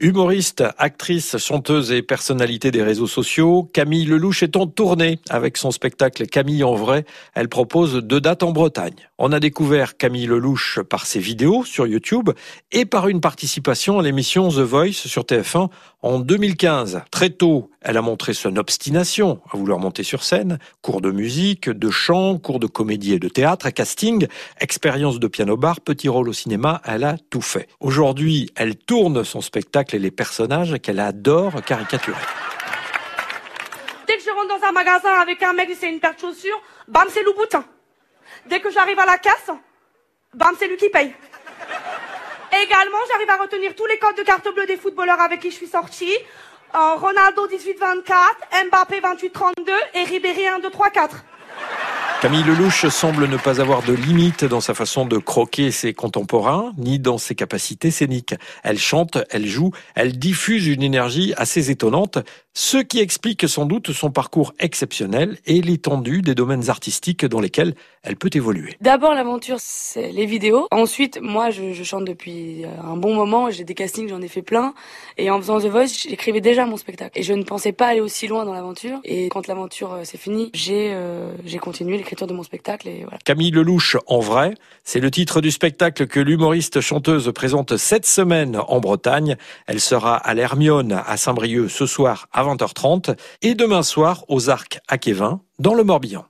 Humoriste, actrice, chanteuse et personnalité des réseaux sociaux, Camille Lelouch est en tournée avec son spectacle Camille en vrai. Elle propose deux dates en Bretagne. On a découvert Camille Lelouch par ses vidéos sur YouTube et par une participation à l'émission The Voice sur TF1 en 2015. Très tôt, elle a montré son obstination à vouloir monter sur scène. Cours de musique, de chant, cours de comédie et de théâtre, casting, expérience de piano-bar, petit rôle au cinéma, elle a tout fait. Aujourd'hui, elle tourne son spectacle et les personnages qu'elle adore caricaturer. Dès que je rentre dans un magasin avec un mec c'est une paire de chaussures, bam, c'est Louboutin. Dès que j'arrive à la casse, bam, c'est lui qui paye. Également, j'arrive à retenir tous les codes de carte bleue des footballeurs avec qui je suis sortie. Euh, Ronaldo 18-24, Mbappé 28-32 et Ribéry 1, 2, 3, 4. Camille Lelouch semble ne pas avoir de limite dans sa façon de croquer ses contemporains, ni dans ses capacités scéniques. Elle chante, elle joue, elle diffuse une énergie assez étonnante, ce qui explique sans doute son parcours exceptionnel et l'étendue des domaines artistiques dans lesquels elle peut évoluer. D'abord, l'aventure, c'est les vidéos. Ensuite, moi, je, chante depuis un bon moment. J'ai des castings, j'en ai fait plein. Et en faisant The Voice, j'écrivais déjà mon spectacle. Et je ne pensais pas aller aussi loin dans l'aventure. Et quand l'aventure euh, s'est finie, j'ai euh, continué Camille Lelouch, en vrai, c'est le titre du spectacle que l'humoriste chanteuse présente cette semaine en Bretagne. Elle sera à l'Hermione à Saint-Brieuc ce soir à 20h30 et demain soir aux Arcs à Quévin dans le Morbihan.